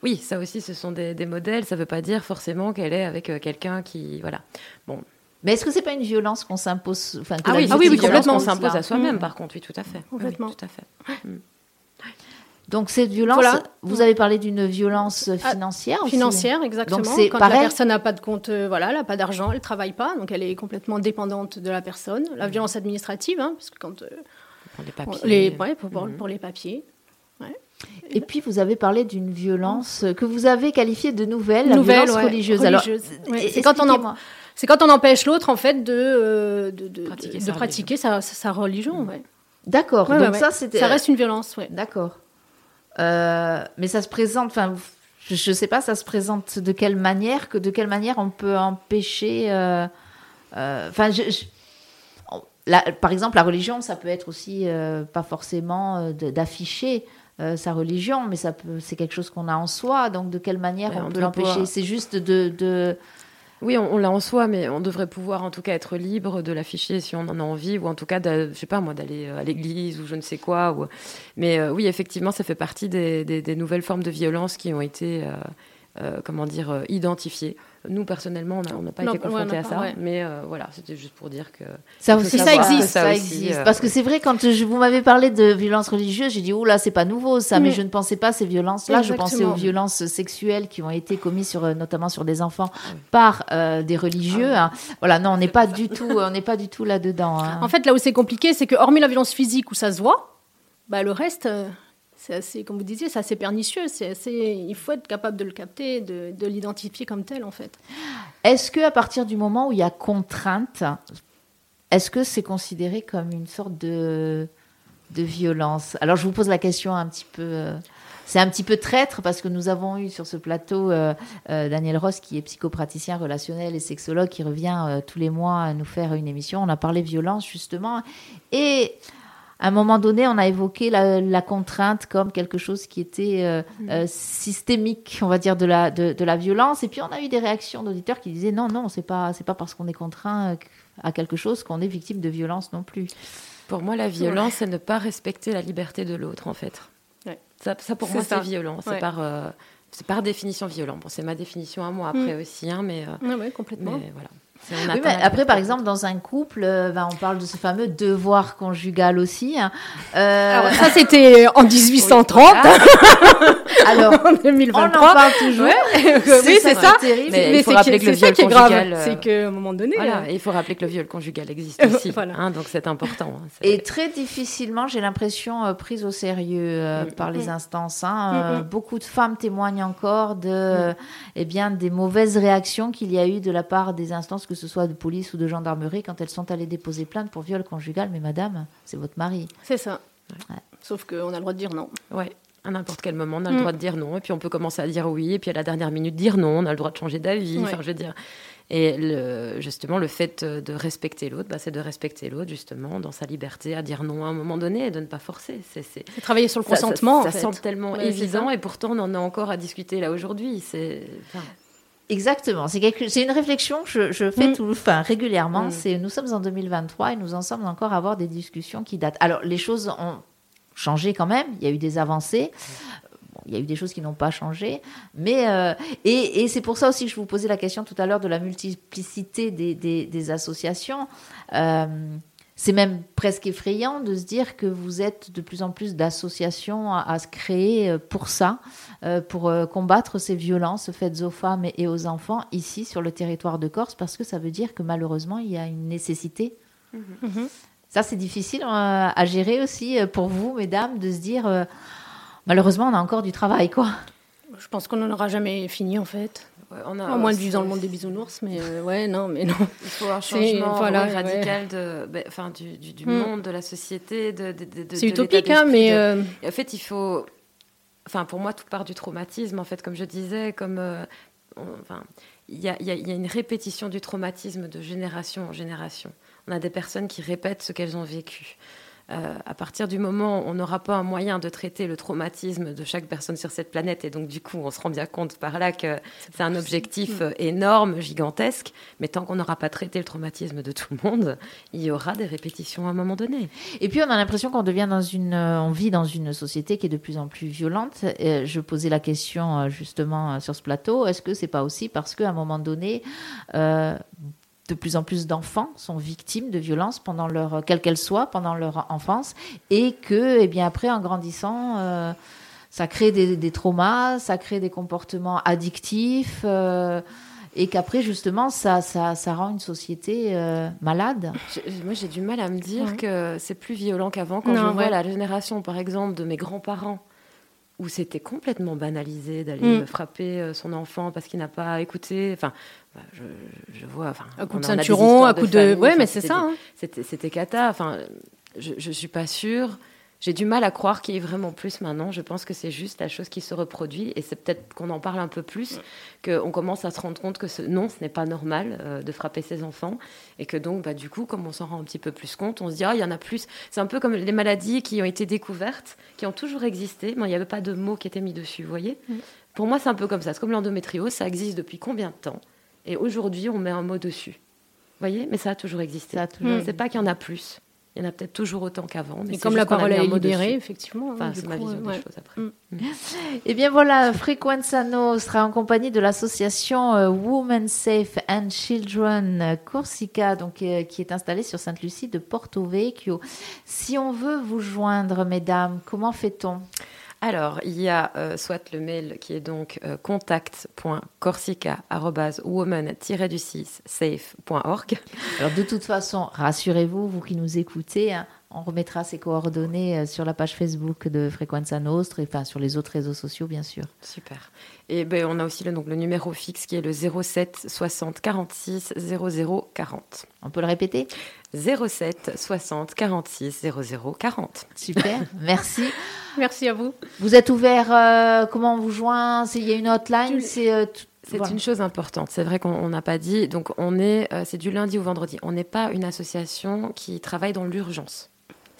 Oui, ça aussi, ce sont des, des modèles. Ça ne veut pas dire forcément qu'elle est avec quelqu'un qui. Voilà. Bon, mais est-ce que c'est pas une violence qu'on s'impose enfin, Ah oui, ah oui, complètement. On s'impose à soi-même, par contre, oui, tout à fait. Complètement. tout à fait. Mm. Donc cette violence, vous avez parlé d'une violence ah, financière aussi. Financière, exactement. Donc, Quand pareil. la personne n'a pas de compte, euh, voilà, elle n'a pas d'argent, elle ne travaille pas, donc elle est complètement dépendante de la personne. La violence administrative, hein, parce que quand... Euh, pour les papiers. Les, pour, mm. pour, les papiers. Et puis vous avez parlé d'une violence que vous avez qualifiée de nouvelle, la violence religieuse. religieuse. Alors, c'est quand on en c'est quand on empêche l'autre, en fait, de, euh, de, pratiquer, sa, sa, religion. Ouais. D'accord. Donc ça, c'était. Ça reste une violence. D'accord. Euh, mais ça se présente. Enfin, je ne sais pas, ça se présente de quelle manière, que de quelle manière on peut empêcher. Euh, enfin, par exemple, la religion, ça peut être aussi pas forcément d'afficher. sa religion, mais ça c'est quelque chose qu'on a en soi. Donc, de quelle manière on, peut l'empêcher? C'est juste de, oui, on, l'a en soi, mais on devrait pouvoir en tout cas être libre de l'afficher si on en a envie, ou en tout cas, je sais pas moi, d'aller euh, à l'église ou je ne sais quoi. Mais euh, oui, effectivement, ça fait partie des, nouvelles formes de violence qui ont été, euh, comment dire, identifiées. Nous, personnellement, on n'a pas été confrontés à ça, mais euh, voilà, c'était juste pour dire que... Ça aussi, ça existe, ça, existe. Euh, Parce que c'est vrai, quand je, vous m'avez parlé de violences religieuses, j'ai dit, oh là, c'est pas nouveau ça, mais, je ne pensais pas ces violences-là, je pensais aux violences sexuelles qui ont été commises sur, euh, notamment sur des enfants par des religieux. Ah hein. Voilà, non, on n'est pas, du tout, on n'est pas du tout là-dedans. Hein. En fait, là où c'est compliqué, c'est que hormis la violence physique où ça se voit, bah, le reste c'est assez, comme vous disiez, c'est assez pernicieux. C'est assez, il faut être capable de le capter, de, de l'identifier comme tel, en fait. Est-ce que à partir du moment où il y a contrainte, est-ce que c'est considéré comme une sorte de, violence? Alors, je vous pose la question un petit peu. Euh, c'est un petit peu traître parce que nous avons eu sur ce plateau euh, euh, Daniel Ross, qui est psychopraticien relationnel et sexologue, qui revient tous les mois nous faire une émission. On a parlé violence justement. Et à un moment donné, on a évoqué la, contrainte comme quelque chose qui était euh, mm. euh, systémique, on va dire, de la, de, la violence. Et puis, on a eu des réactions d'auditeurs qui disaient non, non, c'est pas, c'est pas parce qu'on est contraint à quelque chose qu'on est victime de violence non plus. Pour moi, la violence, c'est ne pas respecter la liberté de l'autre, en fait. Ça, pour moi, c'est violent. C'est par, euh, c'est par définition violent. Bon, c'est ma définition à moi après mm. aussi, hein, mais, oui, complètement. Mais, voilà après, par exemple, dans un couple, euh, ben, on parle de ce fameux devoir conjugal aussi. Hein. Euh, Alors, ça, c'était en 1830. Alors, en 2023. On en parle toujours. oui, c'est ça. Terrible. Mais, il faut rappeler que le viol conjugal. C'est qu'à un moment donné. Voilà, euh, il faut rappeler que le viol conjugal existe aussi. Hein, donc, c'est important. Hein, Et très difficilement, j'ai l'impression, prise au sérieux mm. par les mm. instances. Hein. Mm, beaucoup de femmes témoignent encore de, eh bien, des mauvaises réactions qu'il y a eu de la part des instances que ce soit de police ou de gendarmerie, quand elles sont allées déposer plainte pour viol conjugal, mais madame, c'est votre mari. C'est ça. Sauf qu'on a le droit de dire non. Ouais. À n'importe quel moment, on a le mm. droit de dire non, et puis on peut commencer à dire oui, et puis à la dernière minute dire non, on a le droit de changer d'avis. Enfin, je veux dire. Et le, justement, le fait de respecter l'autre, bah, c'est de respecter l'autre, justement, dans sa liberté, à dire non à un moment donné et de ne pas forcer. C'est travailler sur le consentement. Ça, semble tellement évident, et pourtant, on en a encore à discuter là aujourd'hui. C'est. Exactement. C'est une réflexion que je, fais mm. tout, enfin, régulièrement. Mm. C'est nous sommes en 2023 et nous en sommes encore à avoir des discussions qui datent. Alors les choses ont changé quand même. Il y a eu des avancées. il y a eu des choses qui n'ont pas changé, mais euh, et, c'est pour ça aussi que je vous posais la question tout à l'heure de la multiplicité des, associations. Euh, c'est même presque effrayant de se dire que vous êtes de plus en plus d'associations à, se créer euh, pour ça, euh, pour euh, combattre ces violences faites aux femmes et aux enfants ici sur le territoire de Corse, parce que ça veut dire que malheureusement, il y a une nécessité. Mhm. Ça, c'est difficile à gérer aussi pour vous, mesdames, de se dire, malheureusement, on a encore du travail, quoi. Je pense qu'on n'en aura jamais fini, en fait. On a, moins de vivre dans le monde des bisounours, mais ouais, non, mais non. Il faut un changement radical de, ben, enfin, du, du, hmm. monde, de la société, de, de, C'est utopique, hein, mais en fait, il faut, enfin, pour moi, tout part du traumatisme, en fait, comme je disais, comme, enfin, il y a, y a une répétition du traumatisme de génération en génération. On a des personnes qui répètent ce qu'elles ont vécu. Euh, à partir du moment où on n'aura pas un moyen de traiter le traumatisme de chaque personne sur cette planète, et donc du coup on se rend bien compte par là que c'est un objectif euh, énorme, gigantesque, mais tant qu'on n'aura pas traité le traumatisme de tout le monde, il y aura des répétitions à un moment donné. Et puis on a l'impression qu'on devient dans une, euh, on vit dans une société qui est de plus en plus violente. Et je posais la question justement sur ce plateau, est-ce que c'est pas aussi parce qu'à un moment donné, de plus en plus d'enfants sont victimes de violences pendant leur, quelle qu'elle soit, pendant leur enfance, et que, eh bien, après, en grandissant, euh, ça crée des, traumas, ça crée des comportements addictifs, euh, et qu'après, justement, ça, ça, ça, rend une société euh, malade. moi, j'ai du mal à me dire que c'est plus violent qu'avant. Quand je vois la génération, par exemple, de mes grands-parents, où c'était complètement banalisé d'aller mm. frapper son enfant parce qu'il n'a pas écouté. Enfin, bah, je, je, vois. Enfin, un coup de ceinturon, un coup de. ouais, mais c'est ça. Hein. C'était cata. Enfin, je, je suis pas sûre. J'ai du mal à croire qu'il y ait vraiment plus maintenant. Je pense que c'est juste la chose qui se reproduit et c'est peut-être qu'on en parle un peu plus, qu'on commence à se rendre compte que ce, non, ce n'est pas normal euh, de frapper ses enfants et que donc, bah, du coup, comme on s'en rend un petit peu plus compte, on se dit, ah, il y en a plus. C'est un peu comme les maladies qui ont été découvertes, qui ont toujours existé, mais il n'y avait pas de mots qui étaient mis dessus, vous voyez? Pour moi, c'est un peu comme ça. C'est comme l'endométriose, ça existe depuis combien de temps? Et aujourd'hui, on met un mot dessus. Vous voyez? Mais ça a toujours existé. Toujours... C'est pas qu'il y en a plus. Il y en a peut-être toujours autant qu'avant. Mais comme la parole est libérée, effectivement. Enfin, c'est ma vision des choses après. Mm. Mm. Eh bien voilà, Frequenzano sera en compagnie de l'association euh, Women Safe and Children Corsica, donc, euh, qui est installée sur Sainte-Lucie de Porto Vecchio. Si on veut vous joindre, mesdames, comment fait-on? Alors, il y a euh, soit le mail qui est donc euh, contact.corsica.woman-du6safe.org. Alors, de toute façon, rassurez-vous, vous qui nous écoutez, hein, on remettra ces coordonnées euh, sur la page Facebook de Frequenza Nostre et enfin, sur les autres réseaux sociaux, bien sûr. Super. Et ben, on a aussi le, donc, le numéro fixe qui est le 07 60 46 00 40. On peut le répéter? 07 60 46 00 40. Super, merci. merci à vous. Vous êtes ouvert, euh, comment on vous joint? Il y a une hotline C'est euh, une chose importante. C'est vrai qu'on n'a pas dit. Donc, on est, c'est du lundi au vendredi. On n'est pas une association qui travaille dans l'urgence.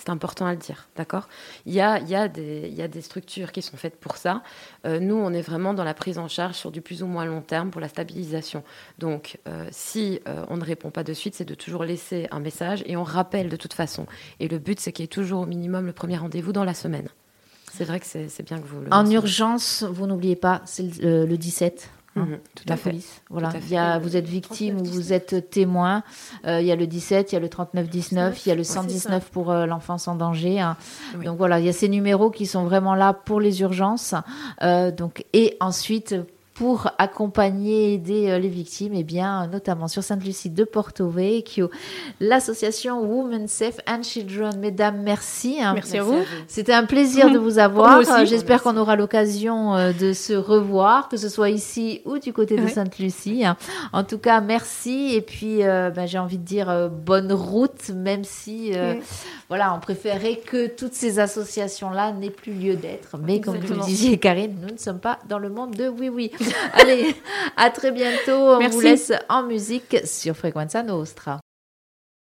C'est important à le dire, d'accord? Il y a, il, y a des, il y a des structures qui sont faites pour ça. Euh, nous, on est vraiment dans la prise en charge sur du plus ou moins long terme pour la stabilisation. Donc, euh, si euh, on ne répond pas de suite, c'est de toujours laisser un message et on rappelle de toute façon. Et le but, c'est qu'il y ait toujours au minimum le premier rendez-vous dans la semaine. C'est vrai que c'est bien que vous le En urgence, vous n'oubliez pas, c'est le, le 17 Hein, mhm, tout la police. Voilà. Il y a, vous êtes victime ou vous êtes témoin. Euh, il y a le 17, il y a le 39-19, il y a le 119 pour euh, l'enfance en danger. Hein. Donc voilà, il y a ces numéros qui sont vraiment là pour les urgences. Euh, donc, et ensuite, pour accompagner et aider euh, les victimes, et eh bien, notamment sur Sainte-Lucie de Porto Vecchio, l'association Women Safe and Children. Mesdames, merci. Hein. Merci, à vous. C'était un plaisir de vous avoir. J'espère qu'on aura l'occasion euh, de se revoir, que ce soit ici ou du côté de Sainte-Lucie. En tout cas, merci. Et puis, euh, ben, j'ai envie de dire bonne route, même si, voilà, on préférait que toutes ces associations-là n'aient plus lieu d'être. Mais comme vous le disiez, Karine, nous ne sommes pas dans le monde de oui, oui. Allez, à très bientôt. On vous laisse en musique sur Frequenza Nostra.